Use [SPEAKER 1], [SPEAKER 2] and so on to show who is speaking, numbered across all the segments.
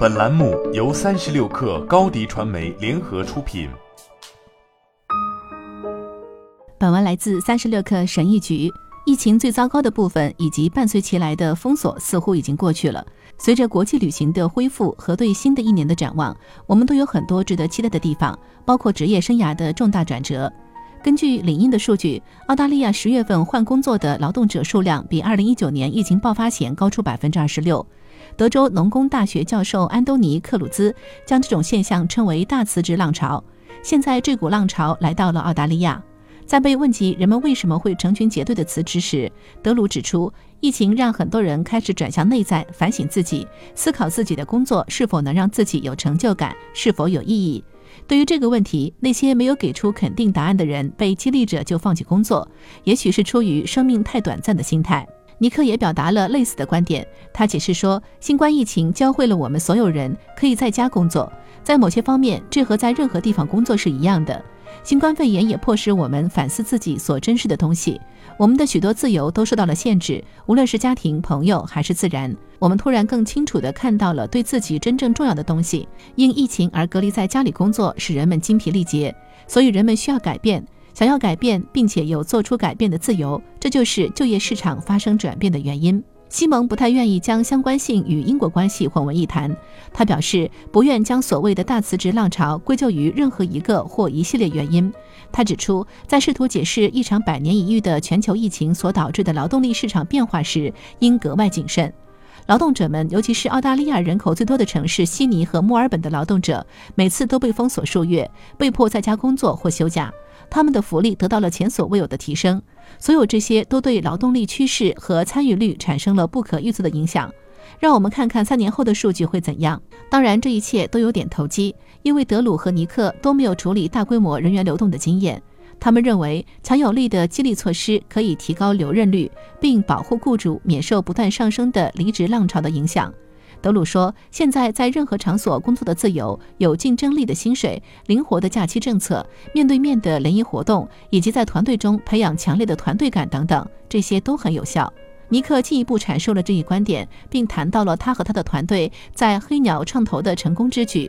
[SPEAKER 1] 本栏目由三十六氪高低传媒联合出品。
[SPEAKER 2] 本文来自三十六氪神译局。疫情最糟糕的部分以及伴随其来的封锁似乎已经过去了。随着国际旅行的恢复和对新的一年的展望，我们都有很多值得期待的地方，包括职业生涯的重大转折。根据领英的数据，澳大利亚十月份换工作的劳动者数量比二零一九年疫情爆发前高出百分之二十六。德州农工大学教授安东尼·克鲁兹将这种现象称为“大辞职浪潮”。现在这股浪潮来到了澳大利亚。在被问及人们为什么会成群结队的辞职时，德鲁指出，疫情让很多人开始转向内在，反省自己，思考自己的工作是否能让自己有成就感，是否有意义。对于这个问题，那些没有给出肯定答案的人被激励着就放弃工作，也许是出于生命太短暂的心态。尼克也表达了类似的观点。他解释说，新冠疫情教会了我们所有人可以在家工作，在某些方面，这和在任何地方工作是一样的。新冠肺炎也迫使我们反思自己所珍视的东西。我们的许多自由都受到了限制，无论是家庭、朋友还是自然。我们突然更清楚地看到了对自己真正重要的东西。因疫情而隔离在家里工作，使人们精疲力竭，所以人们需要改变。想要改变，并且有做出改变的自由，这就是就业市场发生转变的原因。西蒙不太愿意将相关性与因果关系混为一谈，他表示不愿将所谓的大辞职浪潮归咎于任何一个或一系列原因。他指出，在试图解释一场百年一遇的全球疫情所导致的劳动力市场变化时，应格外谨慎。劳动者们，尤其是澳大利亚人口最多的城市悉尼和墨尔本的劳动者，每次都被封锁数月，被迫在家工作或休假。他们的福利得到了前所未有的提升。所有这些都对劳动力趋势和参与率产生了不可预测的影响。让我们看看三年后的数据会怎样。当然，这一切都有点投机，因为德鲁和尼克都没有处理大规模人员流动的经验。他们认为强有力的激励措施可以提高留任率，并保护雇主免受不断上升的离职浪潮的影响。德鲁说：“现在在任何场所工作的自由、有竞争力的薪水、灵活的假期政策、面对面的联谊活动，以及在团队中培养强烈的团队感等等，这些都很有效。”尼克进一步阐述了这一观点，并谈到了他和他的团队在黑鸟创投的成功之举。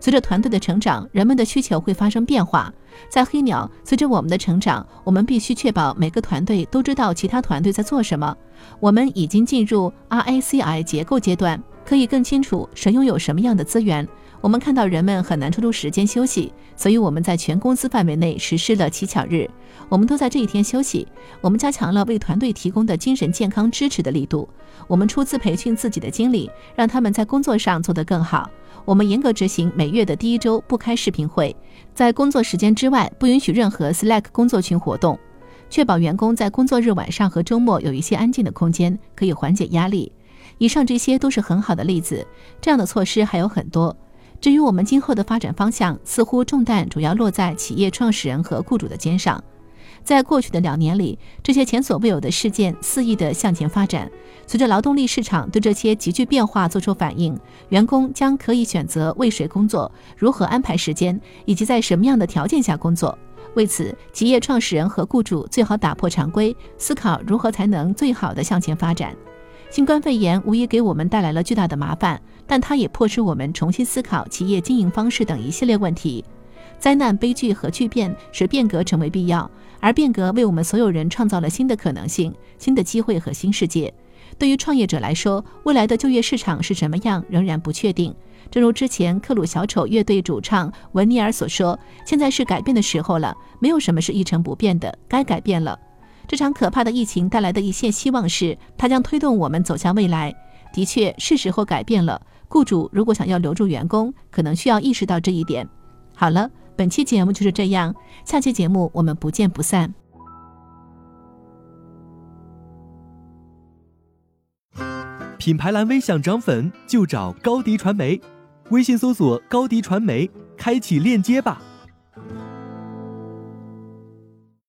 [SPEAKER 2] 随着团队的成长，人们的需求会发生变化。在黑鸟，随着我们的成长，我们必须确保每个团队都知道其他团队在做什么。我们已经进入 RACI 结构阶段，可以更清楚谁拥有什么样的资源。我们看到人们很难抽出时间休息，所以我们在全公司范围内实施了乞巧日。我们都在这一天休息。我们加强了为团队提供的精神健康支持的力度。我们出资培训自己的经理，让他们在工作上做得更好。我们严格执行每月的第一周不开视频会，在工作时间之外不允许任何 Slack 工作群活动，确保员工在工作日晚上和周末有一些安静的空间，可以缓解压力。以上这些都是很好的例子，这样的措施还有很多。至于我们今后的发展方向，似乎重担主要落在企业创始人和雇主的肩上。在过去的两年里，这些前所未有的事件肆意地向前发展。随着劳动力市场对这些急剧变化做出反应，员工将可以选择为谁工作、如何安排时间，以及在什么样的条件下工作。为此，企业创始人和雇主最好打破常规，思考如何才能最好地向前发展。新冠肺炎无疑给我们带来了巨大的麻烦，但它也迫使我们重新思考企业经营方式等一系列问题。灾难、悲剧和巨变使变革成为必要，而变革为我们所有人创造了新的可能性、新的机会和新世界。对于创业者来说，未来的就业市场是什么样仍然不确定。正如之前克鲁小丑乐队主唱文尼尔所说：“现在是改变的时候了，没有什么是一成不变的，该改变了。”这场可怕的疫情带来的一线希望是，它将推动我们走向未来。的确，是时候改变了。雇主如果想要留住员工，可能需要意识到这一点。好了。本期节目就是这样，下期节目我们不见不散。
[SPEAKER 3] 品牌蓝 V 想涨粉就找高迪传媒，微信搜索高迪传媒，开启链接吧。